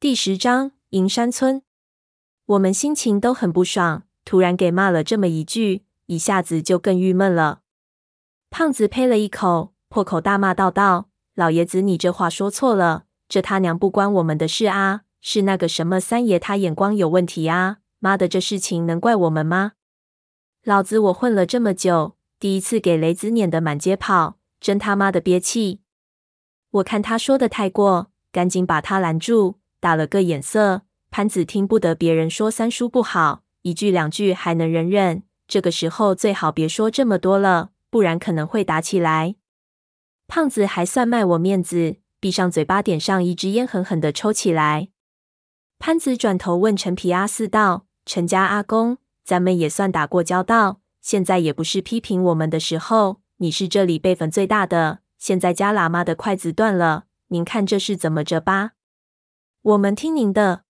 第十章银山村。我们心情都很不爽，突然给骂了这么一句，一下子就更郁闷了。胖子呸了一口，破口大骂道道：“老爷子，你这话说错了，这他娘不关我们的事啊，是那个什么三爷他眼光有问题啊！妈的，这事情能怪我们吗？老子我混了这么久，第一次给雷子撵得满街跑，真他妈的憋气！我看他说的太过，赶紧把他拦住，打了个眼色。潘子听不得别人说三叔不好，一句两句还能忍忍，这个时候最好别说这么多了。”不然可能会打起来。胖子还算卖我面子，闭上嘴巴，点上一支烟，狠狠地抽起来。潘子转头问陈皮阿四道：“陈家阿公，咱们也算打过交道，现在也不是批评我们的时候。你是这里辈分最大的，现在家喇嘛的筷子断了，您看这是怎么着吧？”我们听您的。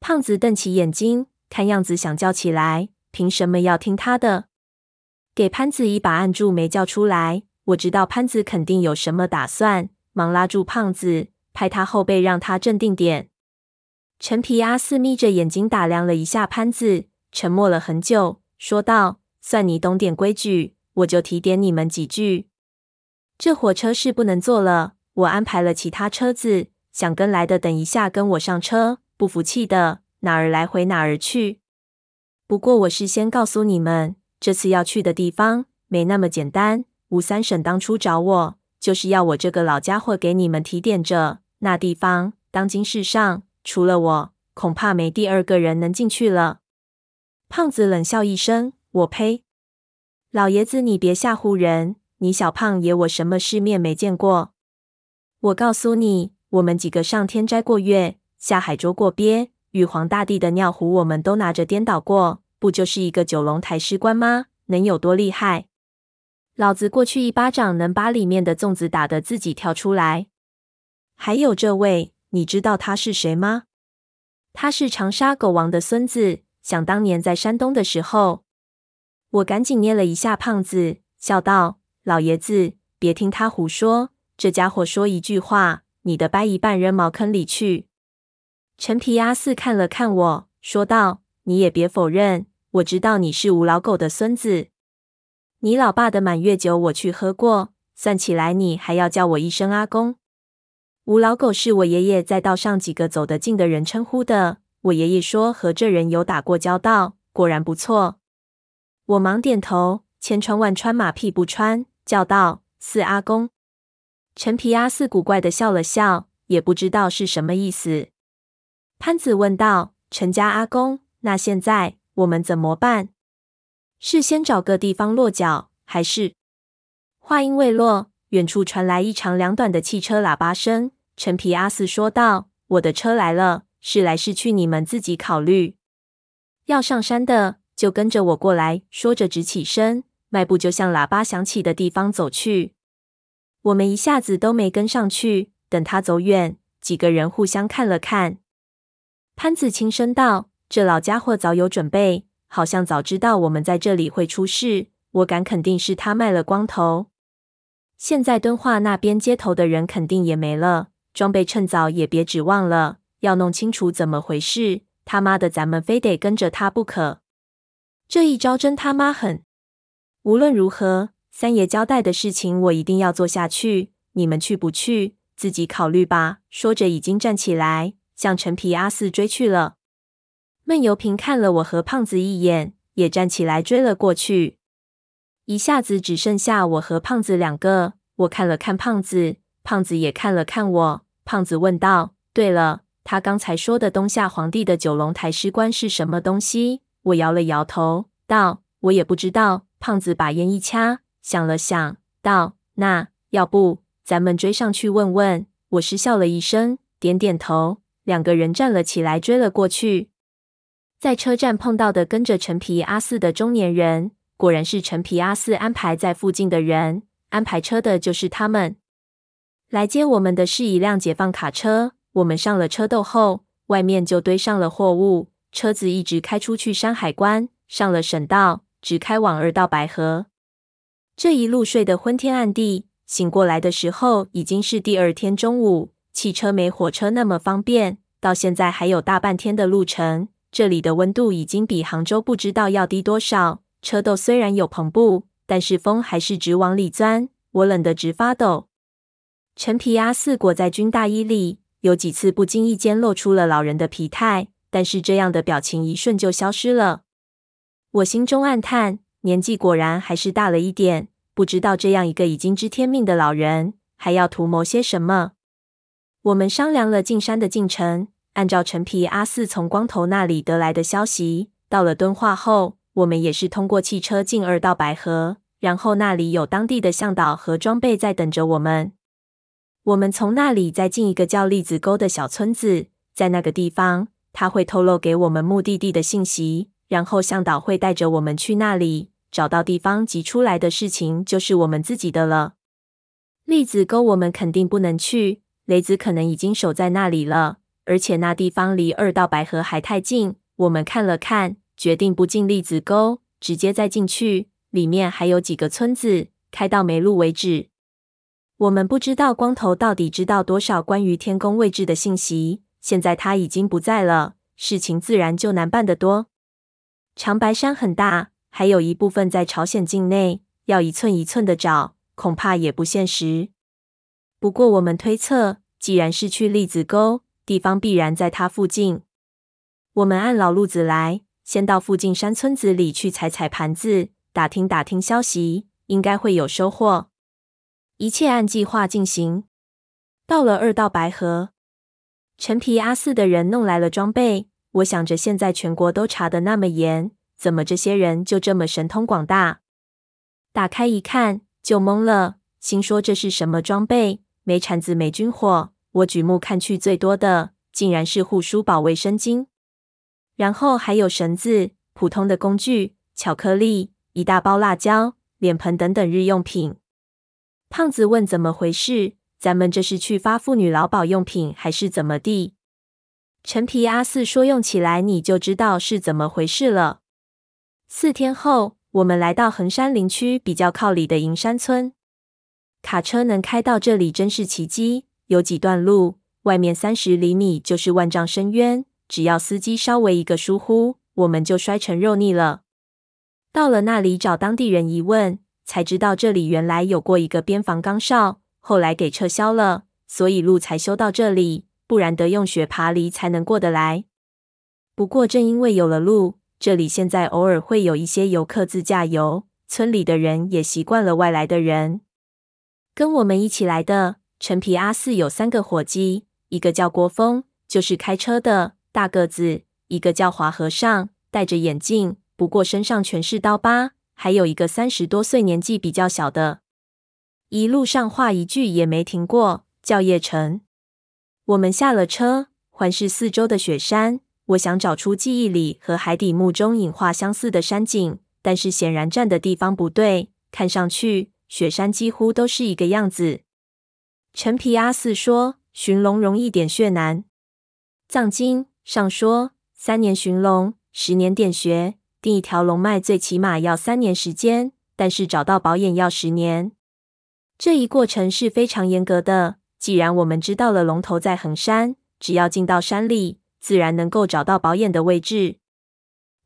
胖子瞪起眼睛，看样子想叫起来，凭什么要听他的？给潘子一把按住，没叫出来。我知道潘子肯定有什么打算，忙拉住胖子，拍他后背，让他镇定点。陈皮阿四眯着眼睛打量了一下潘子，沉默了很久，说道：“算你懂点规矩，我就提点你们几句。这火车是不能坐了，我安排了其他车子，想跟来的等一下跟我上车，不服气的哪儿来回哪儿去。不过我事先告诉你们。”这次要去的地方没那么简单。吴三婶当初找我，就是要我这个老家伙给你们提点着。那地方当今世上除了我，恐怕没第二个人能进去了。胖子冷笑一声：“我呸！老爷子，你别吓唬人。你小胖爷，我什么世面没见过？我告诉你，我们几个上天摘过月，下海捉过鳖，玉皇大帝的尿壶我们都拿着颠倒过。”不就是一个九龙抬尸官吗？能有多厉害？老子过去一巴掌能把里面的粽子打得自己跳出来。还有这位，你知道他是谁吗？他是长沙狗王的孙子。想当年在山东的时候，我赶紧捏了一下胖子，笑道：“老爷子，别听他胡说。这家伙说一句话，你的掰一半扔茅坑里去。”陈皮阿四看了看我，说道：“你也别否认。”我知道你是吴老狗的孙子，你老爸的满月酒我去喝过，算起来你还要叫我一声阿公。吴老狗是我爷爷在道上几个走得近的人称呼的，我爷爷说和这人有打过交道，果然不错。我忙点头，千穿万穿马屁不穿，叫道：“四阿公。”陈皮阿四古怪的笑了笑，也不知道是什么意思。潘子问道：“陈家阿公，那现在？”我们怎么办？是先找个地方落脚，还是……话音未落，远处传来一长两短的汽车喇叭声。陈皮阿四说道：“我的车来了，是来是去，你们自己考虑。要上山的，就跟着我过来。”说着，直起身，迈步就向喇叭响起的地方走去。我们一下子都没跟上去。等他走远，几个人互相看了看。潘子轻声道。这老家伙早有准备，好像早知道我们在这里会出事。我敢肯定是他卖了光头。现在敦化那边接头的人肯定也没了，装备趁早也别指望了。要弄清楚怎么回事，他妈的，咱们非得跟着他不可。这一招真他妈狠！无论如何，三爷交代的事情我一定要做下去。你们去不去，自己考虑吧。说着，已经站起来，向陈皮阿四追去了。闷油瓶看了我和胖子一眼，也站起来追了过去。一下子只剩下我和胖子两个。我看了看胖子，胖子也看了看我。胖子问道：“对了，他刚才说的东夏皇帝的九龙台尸官是什么东西？”我摇了摇头，道：“我也不知道。”胖子把烟一掐，想了想，道：“那要不咱们追上去问问？”我失笑了一声，点点头。两个人站了起来，追了过去。在车站碰到的跟着陈皮阿四的中年人，果然是陈皮阿四安排在附近的人。安排车的就是他们。来接我们的是一辆解放卡车。我们上了车斗后，外面就堆上了货物。车子一直开出去山海关，上了省道，直开往二道白河。这一路睡得昏天暗地，醒过来的时候已经是第二天中午。汽车没火车那么方便，到现在还有大半天的路程。这里的温度已经比杭州不知道要低多少。车斗虽然有篷布，但是风还是直往里钻，我冷得直发抖。陈皮阿四裹在军大衣里，有几次不经意间露出了老人的疲态，但是这样的表情一瞬就消失了。我心中暗叹，年纪果然还是大了一点。不知道这样一个已经知天命的老人，还要图谋些什么。我们商量了进山的进程。按照陈皮阿四从光头那里得来的消息，到了敦化后，我们也是通过汽车进二道白河，然后那里有当地的向导和装备在等着我们。我们从那里再进一个叫栗子沟的小村子，在那个地方，他会透露给我们目的地的信息，然后向导会带着我们去那里。找到地方及出来的事情，就是我们自己的了。栗子沟我们肯定不能去，雷子可能已经守在那里了。而且那地方离二道白河还太近，我们看了看，决定不进栗子沟，直接再进去。里面还有几个村子，开到没路为止。我们不知道光头到底知道多少关于天宫位置的信息。现在他已经不在了，事情自然就难办得多。长白山很大，还有一部分在朝鲜境内，要一寸一寸的找，恐怕也不现实。不过我们推测，既然是去栗子沟，地方必然在它附近。我们按老路子来，先到附近山村子里去踩踩盘子，打听打听消息，应该会有收获。一切按计划进行。到了二道白河，陈皮阿四的人弄来了装备。我想着，现在全国都查的那么严，怎么这些人就这么神通广大？打开一看，就懵了，心说这是什么装备？没铲子，没军火。我举目看去，最多的竟然是护舒宝卫生巾，然后还有绳子、普通的工具、巧克力、一大包辣椒、脸盆等等日用品。胖子问：“怎么回事？咱们这是去发妇女劳保用品，还是怎么地？”陈皮阿四说：“用起来你就知道是怎么回事了。”四天后，我们来到横山林区比较靠里的银山村，卡车能开到这里真是奇迹。有几段路，外面三十厘米就是万丈深渊，只要司机稍微一个疏忽，我们就摔成肉泥了。到了那里找当地人一问，才知道这里原来有过一个边防岗哨，后来给撤销了，所以路才修到这里，不然得用雪爬犁才能过得来。不过正因为有了路，这里现在偶尔会有一些游客自驾游，村里的人也习惯了外来的人。跟我们一起来的。陈皮阿四有三个伙计，一个叫郭峰，就是开车的大个子；一个叫华和尚，戴着眼镜，不过身上全是刀疤；还有一个三十多岁、年纪比较小的，一路上话一句也没停过，叫叶成。我们下了车，环视四周的雪山，我想找出记忆里和海底墓中影画相似的山景，但是显然站的地方不对，看上去雪山几乎都是一个样子。陈皮阿四说：“寻龙容易点穴难。藏经上说，三年寻龙，十年点穴。定一条龙脉最起码要三年时间，但是找到宝眼要十年。这一过程是非常严格的。既然我们知道了龙头在衡山，只要进到山里，自然能够找到宝眼的位置。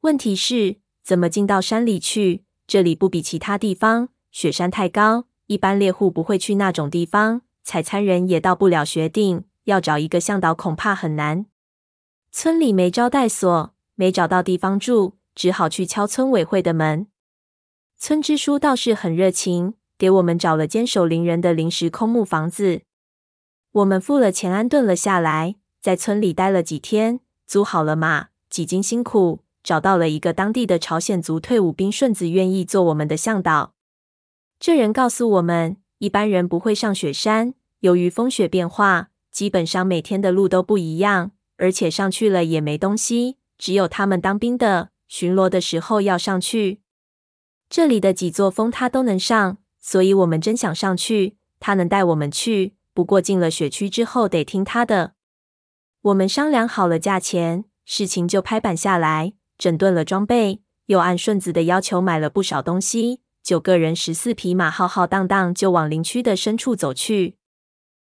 问题是，怎么进到山里去？这里不比其他地方，雪山太高，一般猎户不会去那种地方。”采参人也到不了穴定，要找一个向导恐怕很难。村里没招待所，没找到地方住，只好去敲村委会的门。村支书倒是很热情，给我们找了间守林人的临时空木房子。我们付了钱，安顿了下来，在村里待了几天，租好了马，几经辛苦，找到了一个当地的朝鲜族退伍兵顺子，愿意做我们的向导。这人告诉我们。一般人不会上雪山，由于风雪变化，基本上每天的路都不一样，而且上去了也没东西，只有他们当兵的巡逻的时候要上去。这里的几座峰他都能上，所以我们真想上去，他能带我们去。不过进了雪区之后得听他的。我们商量好了价钱，事情就拍板下来，整顿了装备，又按顺子的要求买了不少东西。九个人，十四匹马，浩浩荡荡就往林区的深处走去。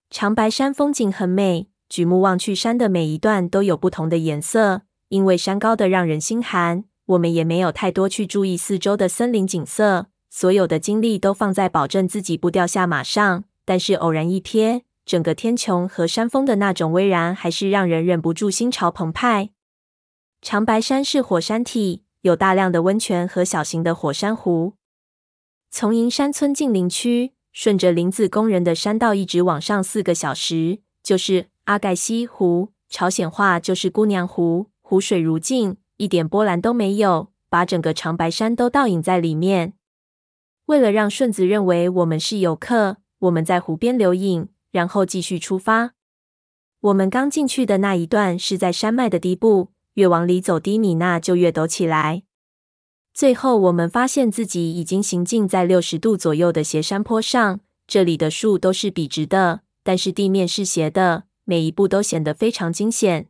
长白山风景很美，举目望去，山的每一段都有不同的颜色，因为山高的让人心寒。我们也没有太多去注意四周的森林景色，所有的精力都放在保证自己不掉下马上。但是偶然一瞥，整个天穹和山峰的那种巍然，还是让人忍不住心潮澎湃。长白山是火山体，有大量的温泉和小型的火山湖。从银山村近邻区，顺着林子工人的山道一直往上四个小时，就是阿盖西湖，朝鲜话就是姑娘湖。湖水如镜，一点波澜都没有，把整个长白山都倒影在里面。为了让顺子认为我们是游客，我们在湖边留影，然后继续出发。我们刚进去的那一段是在山脉的低部，越往里走，低米那就越陡起来。最后，我们发现自己已经行进在六十度左右的斜山坡上。这里的树都是笔直的，但是地面是斜的，每一步都显得非常惊险。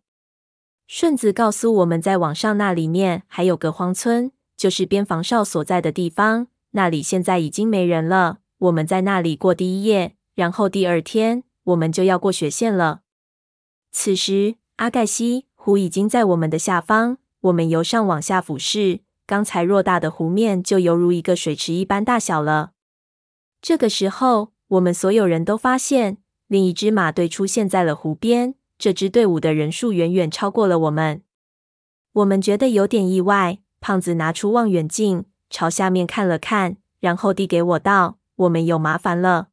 顺子告诉我们，在往上那里面还有个荒村，就是边防哨所在的地方。那里现在已经没人了。我们在那里过第一夜，然后第二天我们就要过雪线了。此时，阿盖西湖已经在我们的下方。我们由上往下俯视。刚才偌大的湖面就犹如一个水池一般大小了。这个时候，我们所有人都发现另一支马队出现在了湖边。这支队伍的人数远远超过了我们，我们觉得有点意外。胖子拿出望远镜，朝下面看了看，然后递给我道：“我们有麻烦了。”